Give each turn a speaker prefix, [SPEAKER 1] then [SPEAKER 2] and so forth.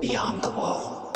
[SPEAKER 1] Beyond the wall.